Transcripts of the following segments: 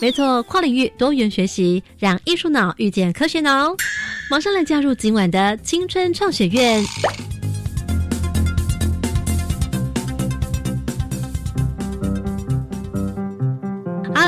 没错，跨领域多元学习，让艺术脑遇见科学脑。马上来加入今晚的青春创学院。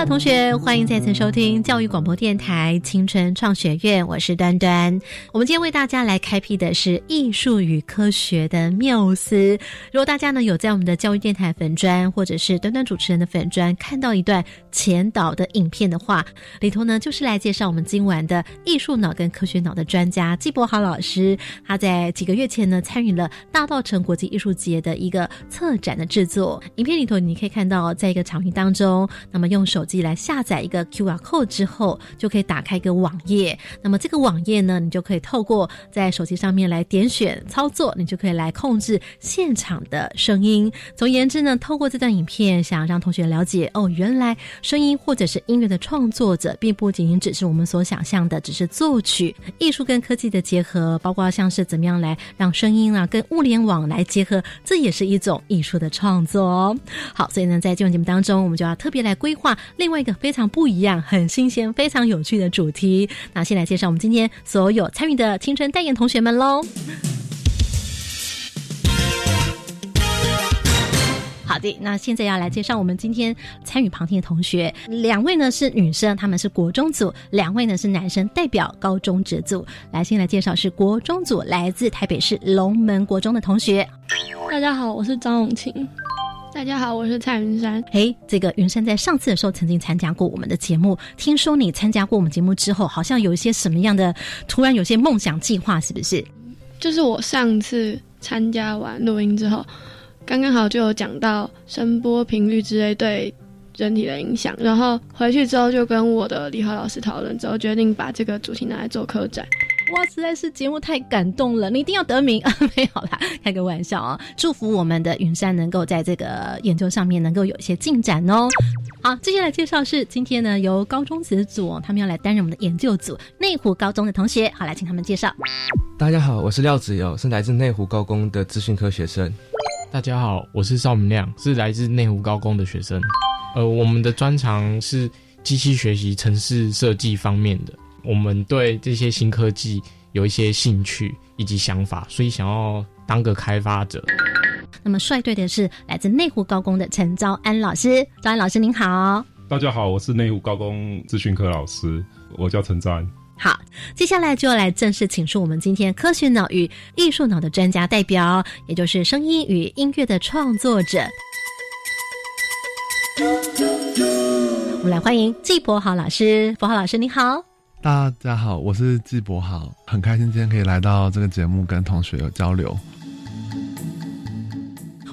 同学，欢迎再次收听教育广播电台青春创学院，我是端端。我们今天为大家来开辟的是艺术与科学的缪斯。如果大家呢有在我们的教育电台粉砖，或者是端端主持人的粉砖看到一段前导的影片的话，里头呢就是来介绍我们今晚的艺术脑跟科学脑的专家季博豪老师。他在几个月前呢参与了大道城国际艺术节的一个策展的制作。影片里头你可以看到，在一个场域当中，那么用手机。来下载一个 QR code 之后，就可以打开一个网页。那么这个网页呢，你就可以透过在手机上面来点选操作，你就可以来控制现场的声音。总而言之呢，透过这段影片，想让同学了解哦，原来声音或者是音乐的创作者，并不仅仅只是我们所想象的，只是作曲。艺术跟科技的结合，包括像是怎么样来让声音啊跟物联网来结合，这也是一种艺术的创作哦。好，所以呢，在这晚节目当中，我们就要特别来规划。另外一个非常不一样、很新鲜、非常有趣的主题，那先来介绍我们今天所有参与的青春代言同学们喽。好的，那现在要来介绍我们今天参与旁听的同学，两位呢是女生，他们是国中组；两位呢是男生，代表高中职组。来，先来介绍是国中组，来自台北市龙门国中的同学。大家好，我是张永晴。大家好，我是蔡云山。嘿，这个云山在上次的时候曾经参加过我们的节目。听说你参加过我们节目之后，好像有一些什么样的，突然有些梦想计划，是不是？就是我上次参加完录音之后，刚刚好就有讲到声波频率之类对人体的影响，然后回去之后就跟我的理化老师讨论，之后决定把这个主题拿来做科展。哇，实在是节目太感动了！你一定要得名啊！没有啦，开个玩笑啊！祝福我们的云山能够在这个研究上面能够有一些进展哦。好，接下来介绍是今天呢由高中子组他们要来担任我们的研究组，内湖高中的同学，好来请他们介绍。大家好，我是廖子友，是来自内湖高工的资讯科学生。大家好，我是邵明亮，是来自内湖高工的学生。呃，我们的专长是机器学习、城市设计方面的。我们对这些新科技有一些兴趣以及想法，所以想要当个开发者。那么率队的是来自内湖高工的陈昭安老师，昭安老师您好。大家好，我是内湖高工资讯科老师，我叫陈昭安。好，接下来就要来正式请出我们今天科学脑与艺术脑的专家代表，也就是声音与音乐的创作者。我们来欢迎季博豪老师，博豪老师你好。大家好，我是季博豪，很开心今天可以来到这个节目跟同学有交流。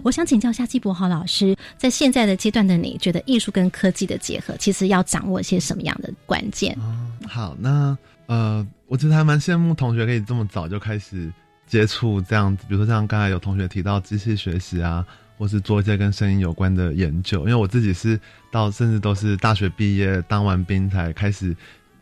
我想请教一下季博豪老师，在现在的阶段的你觉得艺术跟科技的结合，其实要掌握一些什么样的关键？好，那呃，我其实还蛮羡慕同学可以这么早就开始接触这样子，比如说像刚才有同学提到机器学习啊，或是做一些跟声音有关的研究，因为我自己是到甚至都是大学毕业当完兵才开始。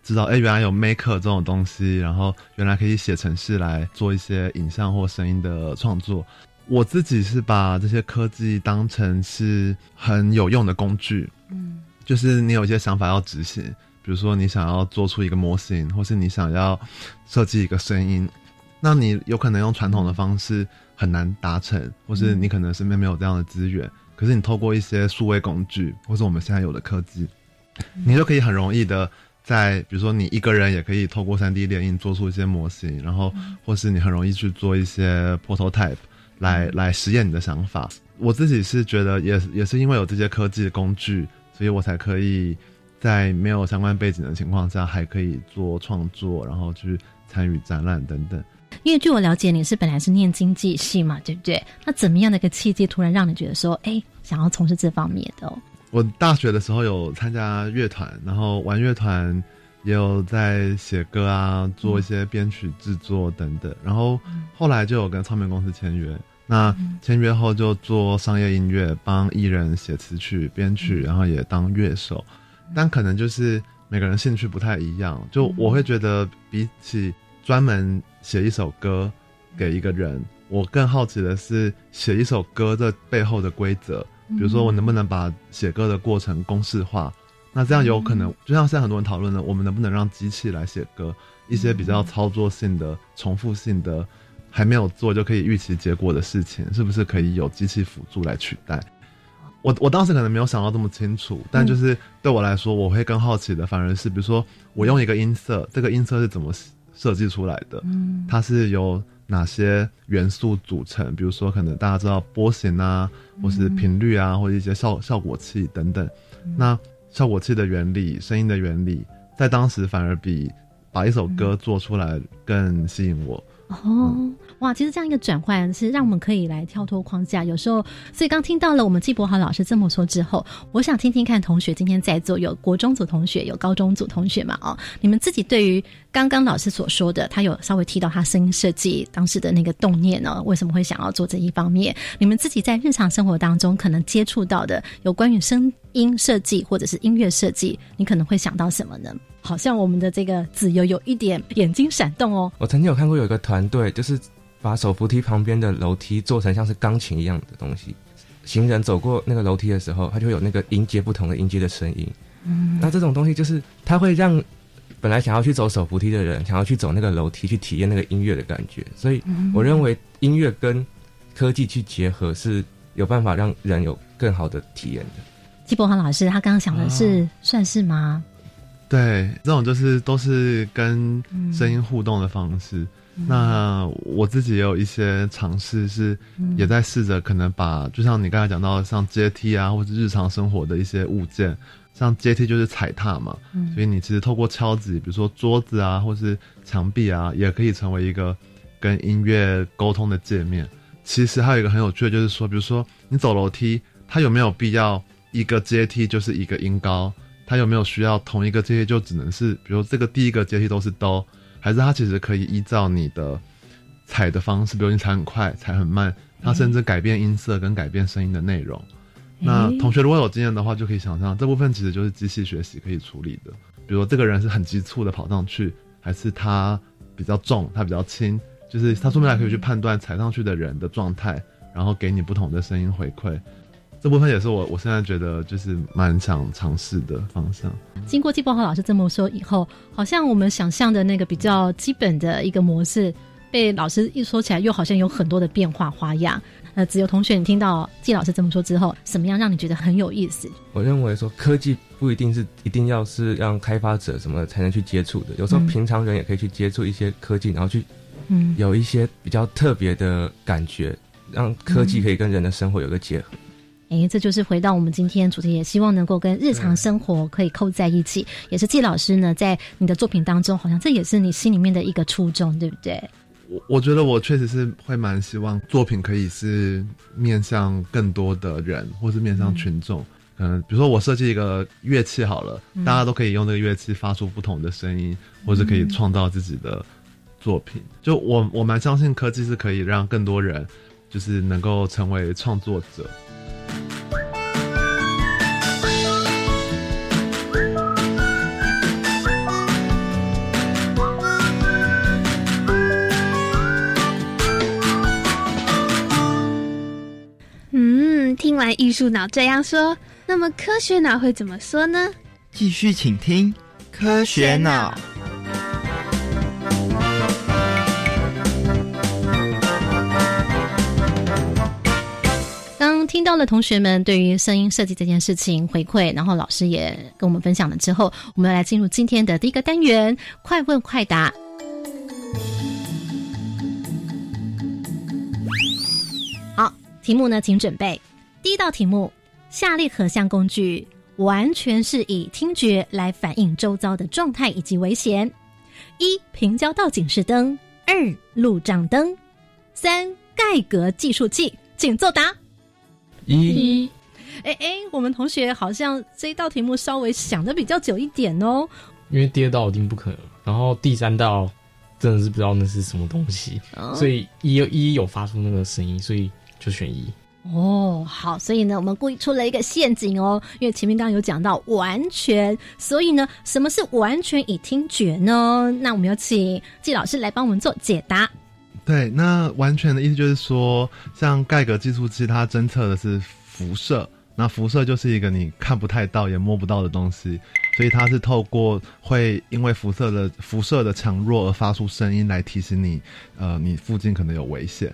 知道哎，原来有 Maker 这种东西，然后原来可以写程式来做一些影像或声音的创作。我自己是把这些科技当成是很有用的工具，嗯，就是你有一些想法要执行，比如说你想要做出一个模型，或是你想要设计一个声音，那你有可能用传统的方式很难达成，或是你可能身边没有这样的资源，可是你透过一些数位工具，或是我们现在有的科技，你就可以很容易的。在比如说，你一个人也可以透过三 D 列印做出一些模型，然后或是你很容易去做一些 prototype 来来实验你的想法。我自己是觉得，也也是因为有这些科技的工具，所以我才可以在没有相关背景的情况下，还可以做创作，然后去参与展览等等。因为据我了解，你是本来是念经济系嘛，对不对？那怎么样的一个契机，突然让你觉得说，哎，想要从事这方面的？我大学的时候有参加乐团，然后玩乐团也有在写歌啊，做一些编曲制作等等。然后后来就有跟唱片公司签约，那签约后就做商业音乐，帮艺人写词曲、编曲，然后也当乐手。但可能就是每个人兴趣不太一样，就我会觉得比起专门写一首歌给一个人，我更好奇的是写一首歌的背后的规则。比如说，我能不能把写歌的过程公式化？那这样有可能，就像现在很多人讨论的，我们能不能让机器来写歌？一些比较操作性的、重复性的，还没有做就可以预期结果的事情，是不是可以有机器辅助来取代？我我当时可能没有想到这么清楚，但就是对我来说，我会更好奇的，反而是比如说，我用一个音色，这个音色是怎么设计出来的？嗯，它是由哪些元素组成？比如说，可能大家知道波形啊，或是频率啊，或者一些效效果器等等。那效果器的原理、声音的原理，在当时反而比把一首歌做出来更吸引我。哦，哇！其实这样一个转换是让我们可以来跳脱框架。有时候，所以刚听到了我们季博豪老师这么说之后，我想听听看同学今天在座有国中组同学，有高中组同学嘛？哦，你们自己对于刚刚老师所说的，他有稍微提到他声音设计当时的那个动念呢？为什么会想要做这一方面？你们自己在日常生活当中可能接触到的有关于声音设计或者是音乐设计，你可能会想到什么呢？好像我们的这个子由有一点眼睛闪动哦。我曾经有看过有一个团队，就是把手扶梯旁边的楼梯做成像是钢琴一样的东西，行人走过那个楼梯的时候，它就会有那个音阶不同的音阶的声音。嗯，那这种东西就是它会让本来想要去走手扶梯的人，想要去走那个楼梯去体验那个音乐的感觉。所以我认为音乐跟科技去结合是有办法让人有更好的体验的。季博航老师他刚刚想的是算是吗？对，这种就是都是跟声音互动的方式。那我自己也有一些尝试，是也在试着可能把，就像你刚才讲到，像阶梯啊，或者日常生活的一些物件，像阶梯就是踩踏嘛，所以你其实透过敲击，比如说桌子啊，或是墙壁啊，也可以成为一个跟音乐沟通的界面。其实还有一个很有趣的，就是说，比如说你走楼梯，它有没有必要一个阶梯就是一个音高？它有没有需要同一个阶梯就只能是，比如这个第一个阶梯都是哆，还是它其实可以依照你的踩的方式，比如你踩很快、踩很慢，它甚至改变音色跟改变声音的内容。那同学如果有经验的话，就可以想象这部分其实就是机器学习可以处理的。比如这个人是很急促的跑上去，还是他比较重、他比较轻，就是他说明来可以去判断踩上去的人的状态，然后给你不同的声音回馈。这部分也是我我现在觉得就是蛮想尝试的方向。经过季伯豪老师这么说以后，好像我们想象的那个比较基本的一个模式，被老师一说起来，又好像有很多的变化花样。呃，只有同学，你听到季老师这么说之后，什么样让你觉得很有意思？我认为说科技不一定是一定要是让开发者什么才能去接触的，有时候平常人也可以去接触一些科技，然后去嗯有一些比较特别的感觉，让科技可以跟人的生活有个结合。哎，这就是回到我们今天主题，也希望能够跟日常生活可以扣在一起。也是季老师呢，在你的作品当中，好像这也是你心里面的一个初衷，对不对？我我觉得我确实是会蛮希望作品可以是面向更多的人，或是面向群众。嗯，比如说我设计一个乐器好了，大家都可以用这个乐器发出不同的声音，或是可以创造自己的作品。就我我蛮相信科技是可以让更多人，就是能够成为创作者。嗯，听完艺术脑这样说，那么科学脑会怎么说呢？继续请听科学脑。听到了同学们对于声音设计这件事情回馈，然后老师也跟我们分享了之后，我们来进入今天的第一个单元——快问快答。好，题目呢，请准备。第一道题目：下列何项工具完全是以听觉来反映周遭的状态以及危险？一、平交道警示灯；二、路障灯；三、盖格计数器。请作答。一，哎哎，我们同学好像这一道题目稍微想的比较久一点哦。因为第二道一定不可能，然后第三道真的是不知道那是什么东西，哦所以一一有发出那个声音，所以就选一。哦，好，所以呢，我们故意出了一个陷阱哦，因为前面刚刚有讲到完全，所以呢，什么是完全以听觉呢？那我们有请季老师来帮我们做解答。对，那完全的意思就是说，像盖格计数器，它侦测的是辐射，那辐射就是一个你看不太到也摸不到的东西，所以它是透过会因为辐射的辐射的强弱而发出声音来提醒你，呃，你附近可能有危险。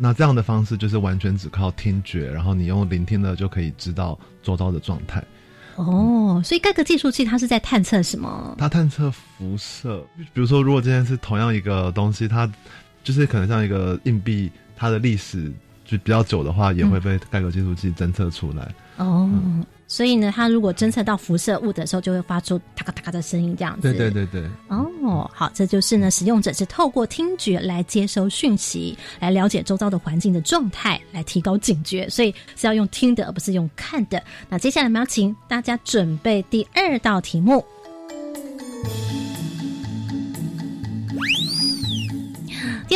那这样的方式就是完全只靠听觉，然后你用聆听的就可以知道周遭的状态。哦，所以盖格计数器它是在探测什么？它探测辐射，比如说，如果今天是同样一个东西，它就是可能像一个硬币，它的历史就比较久的话，也会被盖格计数器侦测出来。哦，所以呢，它如果侦测到辐射物的时候，就会发出哒咔哒咔的声音，这样子。对对对对。哦，好，这就是呢，使用者是透过听觉来接收讯息，来了解周遭的环境的状态，来提高警觉，所以是要用听的，而不是用看的。那接下来我们要请大家准备第二道题目。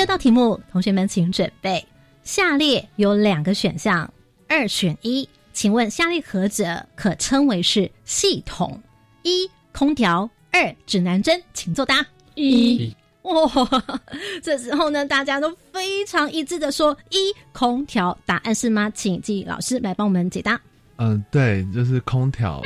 二道题目，同学们请准备。下列有两个选项，二选一，请问下列何者可称为是系统？一、空调；二、指南针。请作答。一哇，这时候呢，大家都非常一致的说一空调，答案是吗？请季老师来帮我们解答。嗯、对，就是空调。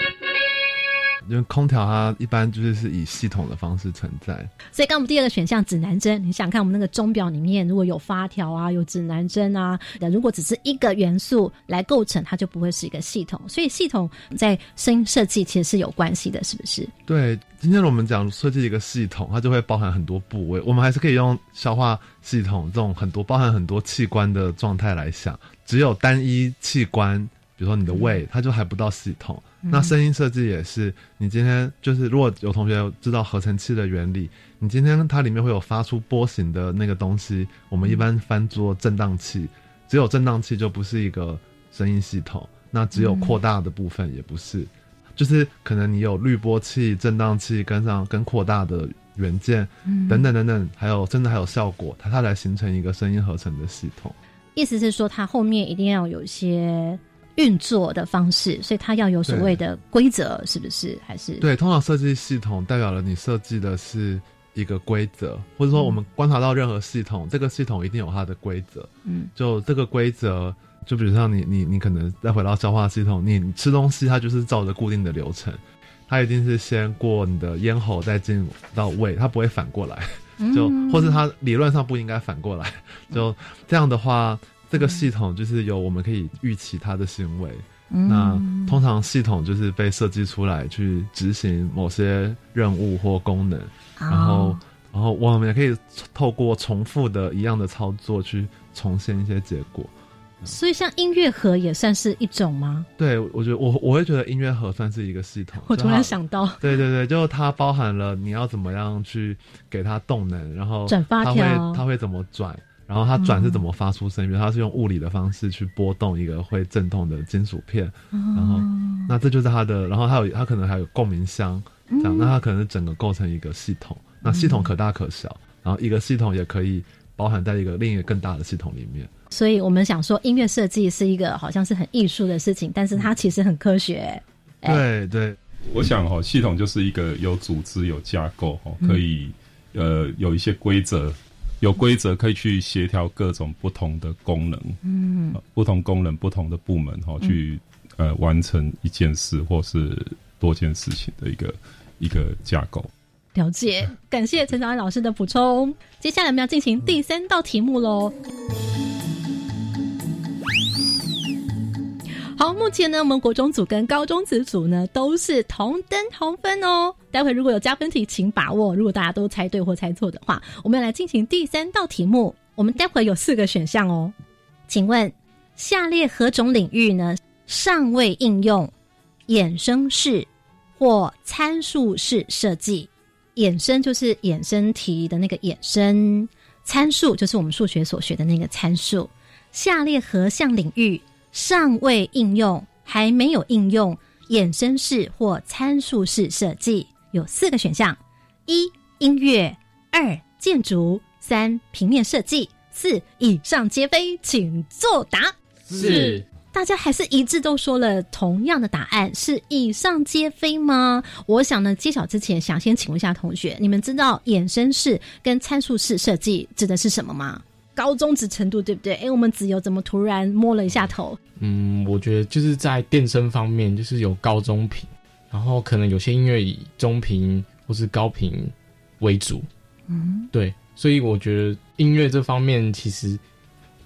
因为空调它一般就是是以系统的方式存在，所以，刚我们第二个选项指南针，你想看我们那个钟表里面，如果有发条啊，有指南针啊，如果只是一个元素来构成，它就不会是一个系统。所以，系统在声音设计其实是有关系的，是不是？对，今天我们讲设计一个系统，它就会包含很多部位，我们还是可以用消化系统这种很多包含很多器官的状态来想。只有单一器官，比如说你的胃，它就还不到系统。那声音设计也是，你今天就是如果有同学知道合成器的原理，你今天它里面会有发出波形的那个东西，我们一般翻作振荡器。只有振荡器就不是一个声音系统，那只有扩大的部分也不是。就是可能你有滤波器、振荡器跟上跟扩大的元件，等等等等，还有甚至还有效果，它它来形成一个声音合成的系统。意思是说，它后面一定要有一些运作的方式，所以它要有所谓的规则，是不是？还是对，通常设计系统代表了你设计的是一个规则，或者说我们观察到任何系统，这个系统一定有它的规则。嗯，就这个规则，就比如像你你你可能再回到消化系统，你你吃东西它就是照着固定的流程，它一定是先过你的咽喉，再进到胃，它不会反过来。就或是它理论上不应该反过来，就这样的话，这个系统就是有我们可以预期它的行为。那通常系统就是被设计出来去执行某些任务或功能，然后然后我们也可以透过重复的一样的操作去重现一些结果。所以像音乐盒也算是一种吗？对，我觉得我我会觉得音乐盒算是一个系统。我突然想到，对对对，就它包含了你要怎么样去给它动能，然后转发它会条它会怎么转，然后它转是怎么发出声音，比如它是用物理的方式去波动一个会震动的金属片，然后那这就是它的，然后它有它可能还有共鸣箱，这样，那它可能是整个构成一个系统，那系统可大可小，然后一个系统也可以包含在一个另一个更大的系统里面。所以我们想说，音乐设计是一个好像是很艺术的事情，但是它其实很科学。哎。对对，我想哈、哦，系统就是一个有组织、有架构哈、哦，可以、呃有一些规则，有规则可以去协调各种不同的功能，嗯呃不同功能、不同的部门哈、哦，去呃完成一件事或是多件事情的一个一个架构。了解，感谢陈小安老师的补充。接下来我们要进行第三道题目喽。好，目前呢，我们国中组跟高中职组呢都是同登同分哦。待会如果有加分题，请把握。如果大家都猜对或猜错的话，我们要来进行第三道题目。我们待会有四个选项哦，请问下列何种领域呢尚未应用衍生式或参数式设计？衍生就是衍生题的那个衍生，参数就是我们数学所学的那个参数。下列何项领域尚未应用，还没有应用衍生式或参数式设计？有四个选项：一、音乐；二、建筑；三、平面设计；四、以上皆非，请作答。是大家还是一致都说了同样的答案，是以上皆非吗？我想呢，揭晓之前，想先请问一下同学，你们知道衍生式跟参数式设计指的是什么吗？高中职程度对不对？哎，我们子由怎么突然摸了一下头？嗯，我觉得就是在电声方面，就是有高中频，然后可能有些音乐以中频或是高频为主。嗯，对，所以我觉得音乐这方面其实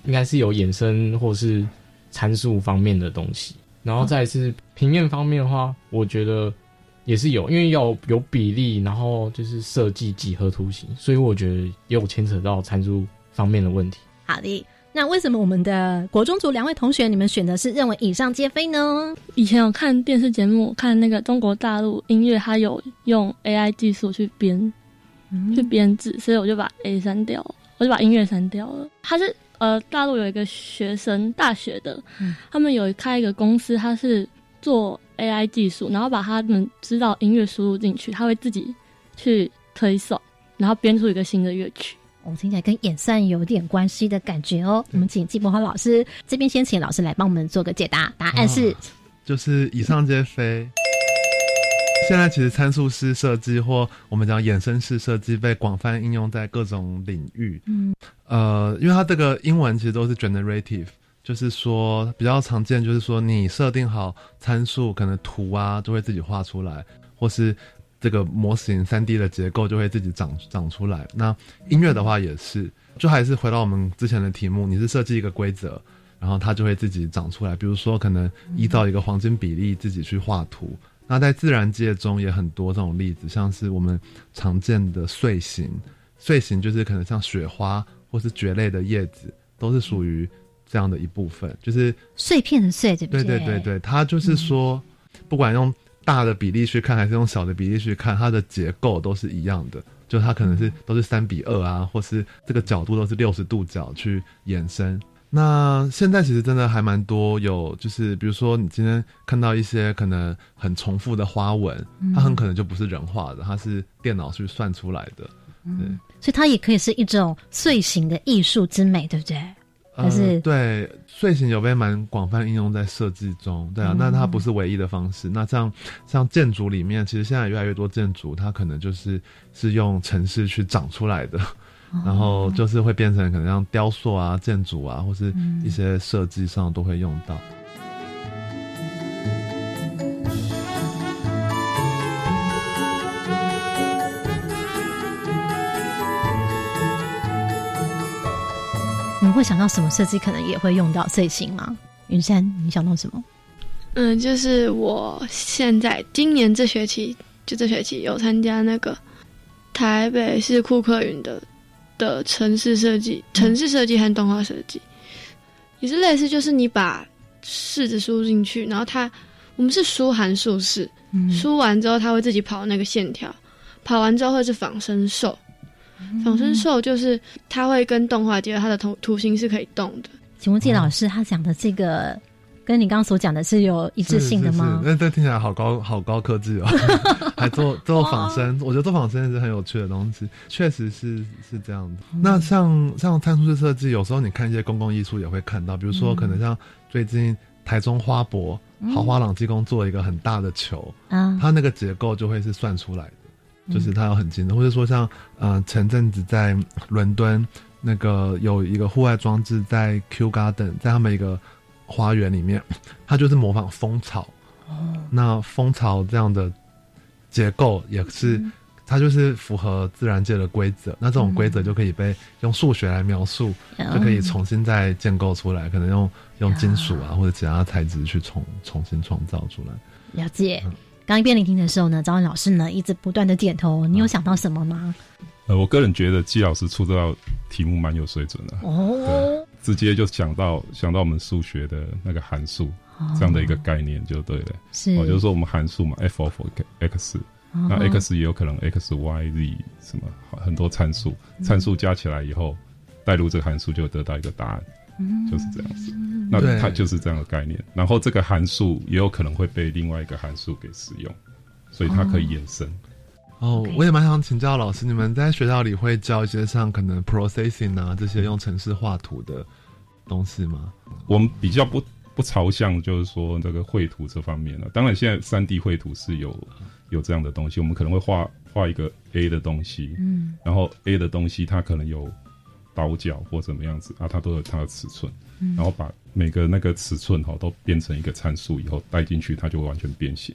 应该是有衍生或是参数方面的东西，然后再是平面方面的话，我觉得也是有，因为要有比例，然后就是设计几何图形，所以我觉得也有牵扯到参数方面的问题。好的。那为什么我们的国中组两位同学，你们选的是认为以上皆非呢？以前有看电视节目，看那个中国大陆音乐，它有用 AI 技术去编，去编制，所以我就把 A 删掉，我就把音乐删掉了。他是呃，大陆有一个学生，大学的，他们有开一个公司，他是做 AI 技术，然后把他们知道音乐输入进去，他会自己去推送，然后编出一个新的乐曲。我、听起来跟演算有点关系的感觉哦。我们请季博豪老师这边先请老师来帮我们做个解答，答案是、就是以上皆非。现在其实参数式设计或我们讲衍生式设计被广泛应用在各种领域。嗯，呃，因为它这个英文其实都是 generative，就是说比较常见，就是说你设定好参数，可能图啊就会自己画出来，或是这个模型三 D 的结构就会自己长长出来。那音乐的话也是，就还是回到我们之前的题目，你是设计一个规则，然后它就会自己长出来。比如说，可能依照一个黄金比例自己去画图。那在自然界中也很多这种例子，像是我们常见的碎形，碎形就是可能像雪花或是蕨类的叶子，都是属于这样的一部分，就是碎片的碎，对不对对对对对，它就是说，不管用大的比例去看，还是用小的比例去看，它的结构都是一样的。就它可能是都是三比二啊，或是这个角度都是六十度角去延伸。那现在其实真的还蛮多有，就是比如说你今天看到一些可能很重复的花纹，它很可能就不是人画的，它是电脑去算出来的。嗯，所以它也可以是一种碎形的艺术之美，对不对？还是、呃、对睡醒有被蛮广泛应用在设计中，对啊，嗯那它不是唯一的方式。那像像建筑里面，其实现在越来越多建筑，它可能就是是用城市去长出来的。然后就是会变成可能像雕塑啊、建筑啊，或是一些设计上都会用到。你会想到什么设计可能也会用到碎形吗？云山，你想到什么？嗯，就是我现在今年这学期，就这学期有参加那个台北市库克云的的城市设计、城市设计和动画设计，也是类似，就是你把式子输进去，然后它我们是输函数式，输完之后它会自己跑那个线条，跑完之后会是仿生兽，仿生兽就是它会跟动画结合，它的图图形是可以动的。请问季老师，他讲的这个跟你刚刚所讲的是有一致性的吗？那这听起来好高好高科技哦，还做做仿生，我觉得做仿生是很有趣的东西，确实是是这样的。那像像参数式设计，有时候你看一些公共艺术也会看到，比如说可能像最近台中花博豪华朗技工做一个很大的球，啊，它那个结构就会是算出来的，就是它有很精的，或者说像呃前阵子在伦敦。那个有一个户外装置在 Q Garden，在他们一个花园里面，它就是模仿蜂巢。哦，那蜂巢这样的结构也是，嗯它就是符合自然界的规则。那这种规则就可以被用数学来描述，嗯就可以重新再建构出来。可能用用金属啊或者其他材质去重重新创造出来。了解。刚一边聆听的时候呢，张文老师呢一直不断的点头。你有想到什么吗？呃，我个人觉得季老师出这道题目蛮有水准的，哦，直接就想到想到我们数学的那个函数、这样的一个概念就对了。哦是。哦，就是说我们函数嘛，f of x，、哦那 x 也有可能 x y z 什么很多参数，参数加起来以后，代入这个函数就得到一个答案，嗯就是这样子。那它就是这样的概念。然后这个函数也有可能会被另外一个函数给使用，所以它可以延伸。哦我也蛮想请教老师，你们在学校里会教一些像可能 processing 啊这些用程式画图的东西吗？我们比较不不朝向就是说这个绘图这方面了。当然，现在三 D 绘图是有有这样的东西，我们可能会画画一个 A 的东西，嗯，然后 A 的东西它可能有倒角或怎么样子啊，它都有它的尺寸，嗯然后把每个那个尺寸哈都变成一个参数以后带进去，它就会完全变形。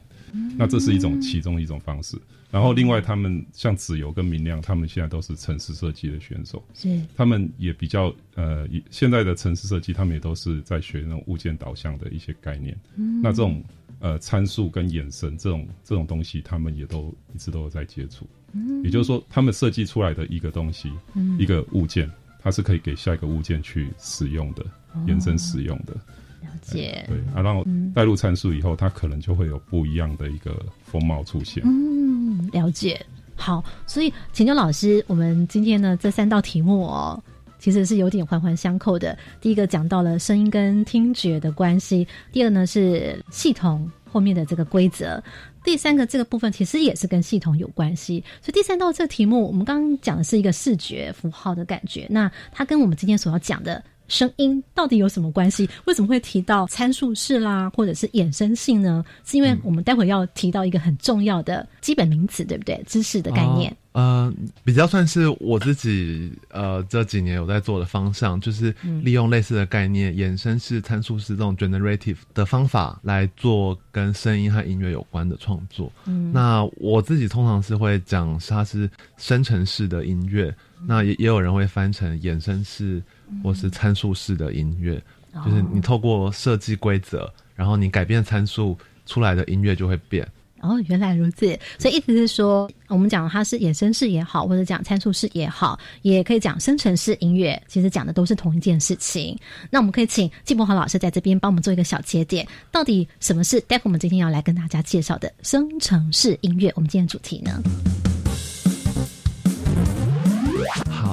那这是一种其中一种方式。然后另外，他们像子游跟明亮，他们现在都是城市设计的选手，是他们也比较呃，以现在的城市设计，他们也都是在学那种物件导向的一些概念。嗯那这种呃参数跟眼神这种这种东西，他们也都一直都有在接触。嗯也就是说，他们设计出来的一个东西，嗯一个物件，它是可以给下一个物件去使用的，延伸使用的。了解，对啊，然后嗯带入参数以后，它可能就会有不一样的一个风貌出现。嗯，了解。好，所以请教老师，我们今天呢这三道题目哦，其实是有点环环相扣的。第一个讲到了声音跟听觉的关系，第二呢是系统后面的这个规则，第三个这个部分其实也是跟系统有关系。所以第三道这个题目，我们刚刚讲的是一个视觉符号的感觉，那它跟我们今天所要讲的。声音到底有什么关系？为什么会提到参数式啦，或者是衍生性呢？是因为我们待会要提到一个很重要的基本名词，对不对？知识的概念。哦呃，比较算是我自己呃这几年有在做的方向，就是嗯利用类似的概念，衍生式、参数式这种 generative 的方法来做跟声音和音乐有关的创作。嗯那我自己通常是会讲它是生成式的音乐，那也也有人会翻成衍生式或是参数式的音乐，就是你透过设计规则，然后你改变参数出来的音乐就会变。哦，原来如此，所以意思是说，我们讲它是衍生式也好，或者讲参数式也好，也可以讲生成式音乐，其实讲的都是同一件事情。那我们可以请季伯豪老师在这边帮我们做一个小节点，到底什么是待会我们今天要来跟大家介绍的生成式音乐？我们今天的主题呢？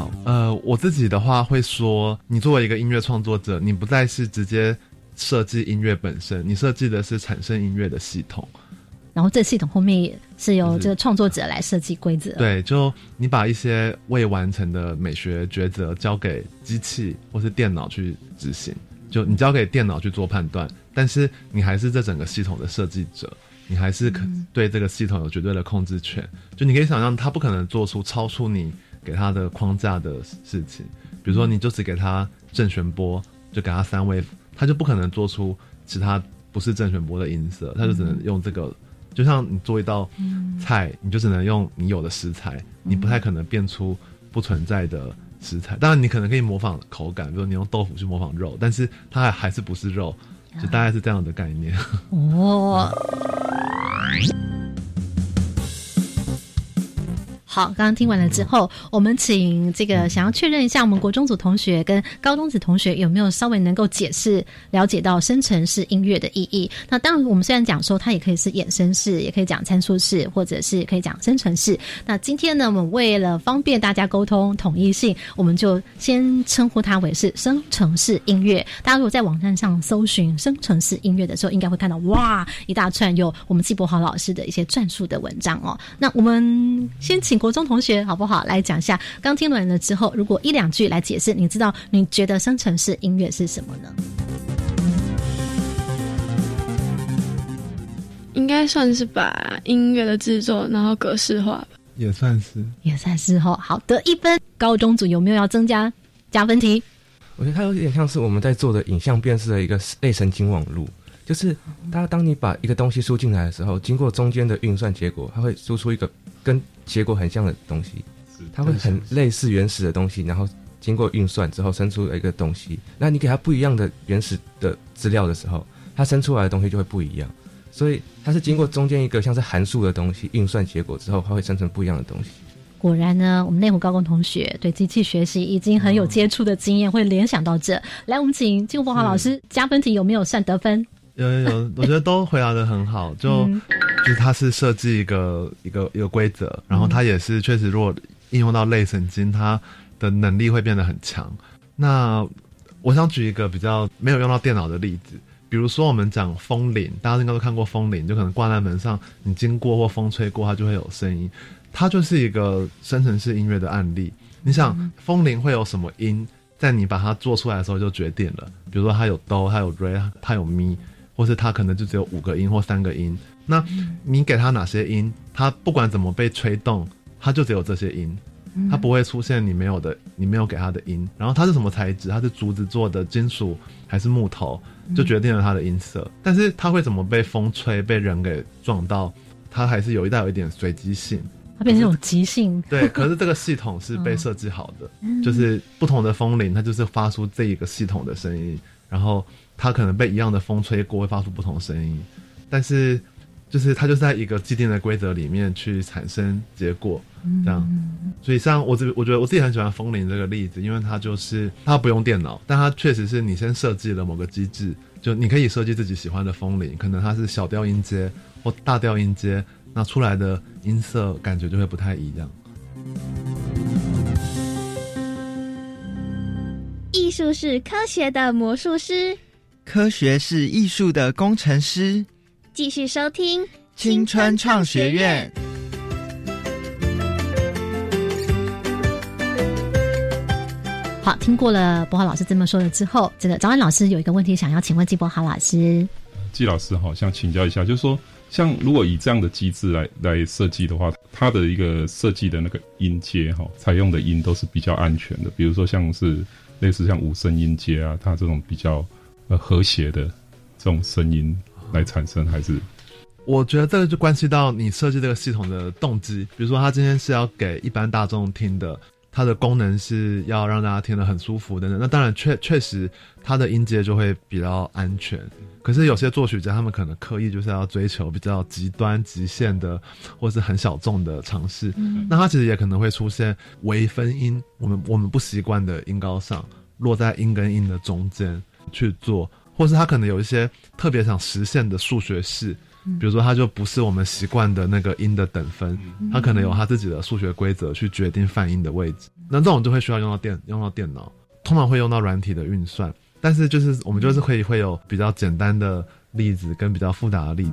好，呃，我自己的话会说，你作为一个音乐创作者，你不再是直接设计音乐本身，你设计的是产生音乐的系统。然后这系统后面是由这个创作者来设计规则。对，就你把一些未完成的美学抉择交给机器或是电脑去执行，就你交给电脑去做判断，但是你还是这整个系统的设计者，你还是可对这个系统有绝对的控制权。就你可以想象，它不可能做出超出你给他的框架的事情，比如说你就只给他正弦波，就给他三位，他就不可能做出其他不是正弦波的音色，他就只能用这个。就像你做一道菜，你就只能用你有的食材，你不太可能变出不存在的食材。当然，你可能可以模仿口感，比如你用豆腐去模仿肉，但是它还还是不是肉，就大概是这样的概念。哦。好，刚刚听完了之后，我们请这个想要确认一下，我们国中组同学跟高中组同学有没有稍微能够解释、了解到生成式音乐的意义？那当然，我们虽然讲说它也可以是衍生式，也可以讲参数式，或者是可以讲生成式。那今天呢，我们为了方便大家沟通统一性，我们就先称呼它为是生成式音乐。大家如果在网站上搜寻生成式音乐的时候，应该会看到哇一大串有我们季博豪老师的一些撰述的文章哦。那我们先请国中同学好不好来讲一下？刚听完了之后，如果一两句来解释，你知道你觉得生成式音乐是什么呢？应该算是把音乐的制作然后格式化吧。也算是，也算是哦。好，的一分。高中组有没有要增加加分题？我觉得它有点像是我们在做的影像辨识的一个类神经网络，就是它当你把一个东西输进来的时候，经过中间的运算结果，它会输出一个跟结果很像的东西，它会很类似原始的东西，然后经过运算之后生出了一个东西。那你给它不一样的原始的资料的时候，它生出来的东西就会不一样。所以它是经过中间一个像是函数的东西运算结果之后，它会生成不一样的东西。果然呢，我们内湖高工同学对机器学习已经很有接触的经验，会联想到这。来，我们请金国华老师加分题有没有算得分？有有有，我觉得都回答的很好。就、嗯就是它是设计一个一个一个规则，然后它也是确实，如果应用到类神经，它的能力会变得很强。那我想举一个比较没有用到电脑的例子，比如说我们讲风铃，大家应该都看过风铃，就可能挂在门上，你经过或风吹过，它就会有声音。它就是一个生成式音乐的案例。你想，风铃会有什么音，在你把它做出来的时候就决定了。比如说它有哆，它有 re，它有咪，或是它可能就只有五个音或三个音。那你给它哪些音，它不管怎么被吹动，它就只有这些音。它不会出现你没有的，你没有给它的音。然后它是什么材质？它是竹子做的、金属还是木头，就决定了它的音色。但是它会怎么被风吹、被人给撞到？它还是有一带有一点随机性。它变成一种即兴。对，可是这个系统是被设计好的，就是不同的风铃，它就是发出这一个系统的声音。然后它可能被一样的风吹过，会发出不同声音。但是就是它就是在一个既定的规则里面去产生结果。这样，所以像我这，我觉得我自己很喜欢风铃这个例子，因为它就是它不用电脑，但它确实是你先设计了某个机制，就你可以设计自己喜欢的风铃，可能它是小调音阶或大调音阶，那出来的音色感觉就会不太一样。艺术是科学的魔术师，科学是艺术的工程师。继续收听青春创学院。好，听过了博豪老师这么说了之后，这个早安老师有一个问题想要请问季博豪老师。季老师好，想请教一下，就是说，像如果以这样的机制来来设计的话，它的一个设计的那个音阶哈，采用的音都是比较安全的，比如说像是类似像五声音阶啊，它这种比较呃和谐的这种声音来产生，还是？我觉得这个就关系到你设计这个系统的动机，比如说，他今天是要给一般大众听的。它的功能是要让大家听得很舒服等等，那当然确确实它的音阶就会比较安全。可是有些作曲家他们可能刻意就是要追求比较极端极限的，或是很小众的尝试，那它其实也可能会出现微分音，我们我们不习惯的音高上落在音跟音的中间去做，或是他可能有一些特别想实现的数学式。比如说，它就不是我们习惯的那个音的等分，它可能有它自己的数学规则去决定泛音的位置。那这种就会需要用到电，用到电脑，通常会用到软体的运算。但是就是我们就是可以会有比较简单的例子跟比较复杂的例子。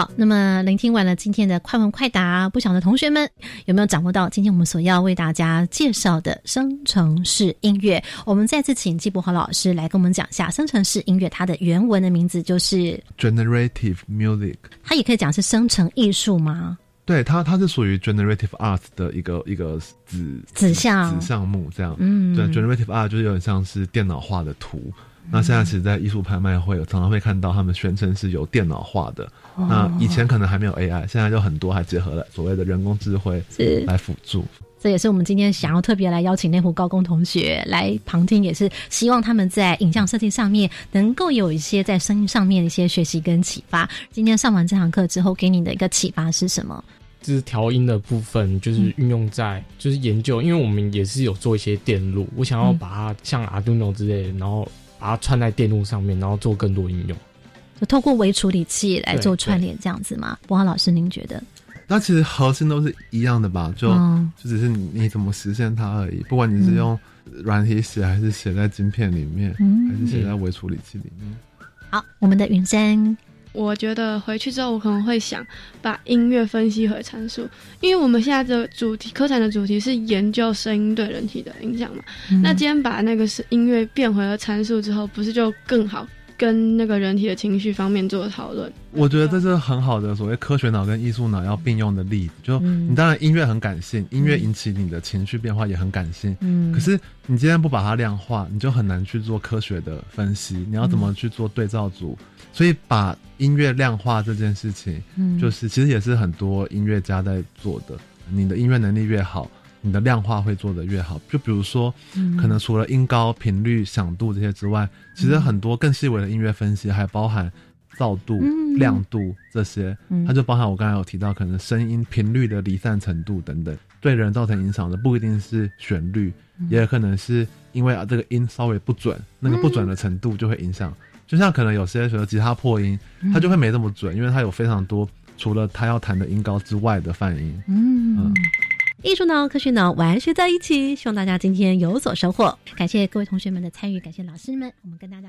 好，那么聆听完了今天的快问快答，不晓得同学们有没有掌握到今天我们所要为大家介绍的生成式音乐？我们再次请季博豪老师来跟我们讲一下生成式音乐，它的原文的名字就是 generative music。它也可以讲是生成艺术吗？对，它它是属于 generative art 的一个一个子子项子项目这样。嗯，对，generative art 就是有点像是电脑化的图。那现在其实，在艺术拍卖会，常常会看到他们宣称是有电脑化的。那以前可能还没有 AI，现在就很多还结合了所谓的人工智慧来辅助。这也是我们今天想要特别来邀请内湖高工同学来旁听，也是希望他们在影像设计上面能够有一些在声音上面的一些学习跟启发。今天上完这堂课之后，给你的一个启发是什么？就是调音的部分，就是运用在就是研究，因为我们也是有做一些电路，我想要把它像 Arduino 之类的，然后。把它串在电路上面，然后做更多应用，就透过微处理器来做串联，这样子吗？博华老师，您觉得？那其实核心都是一样的吧？就就只是你你怎么实现它而已。不管你是用软体写，还是写在晶片里面，还是写在微处理器里面。好，我们的云山。我觉得回去之后，我可能会想把音乐分析和参数，因为我们现在的主题科产的主题是研究声音对人体的影响嘛。那今天把那个是音乐变回了参数之后，不是就更好跟那个人体的情绪方面做讨论？我觉得这是很好的所谓科学脑跟艺术脑要并用的例子。就你当然音乐很感性，音乐引起你的情绪变化也很感性。嗯，可是你今天不把它量化，你就很难去做科学的分析。你要怎么去做对照组？所以把音乐量化这件事情，嗯，就是其实也是很多音乐家在做的。你的音乐能力越好，你的量化会做得越好。就比如说，可能除了音高、频率、响度这些之外，其实很多更细微的音乐分析还包含噪度、亮度这些。它就包含我刚才有提到，可能声音频率的离散程度等等，对人造成影响的不一定是旋律，也有可能是因为啊这个音稍微不准，那个不准的程度就会影响。就像可能有些时候吉他破音，它就会没那么准，因为它有非常多除了他要弹的音高之外的泛音。嗯，艺术脑、科学脑完学在一起，希望大家今天有所收获。感谢各位同学们的参与，感谢老师们，我们跟大家说。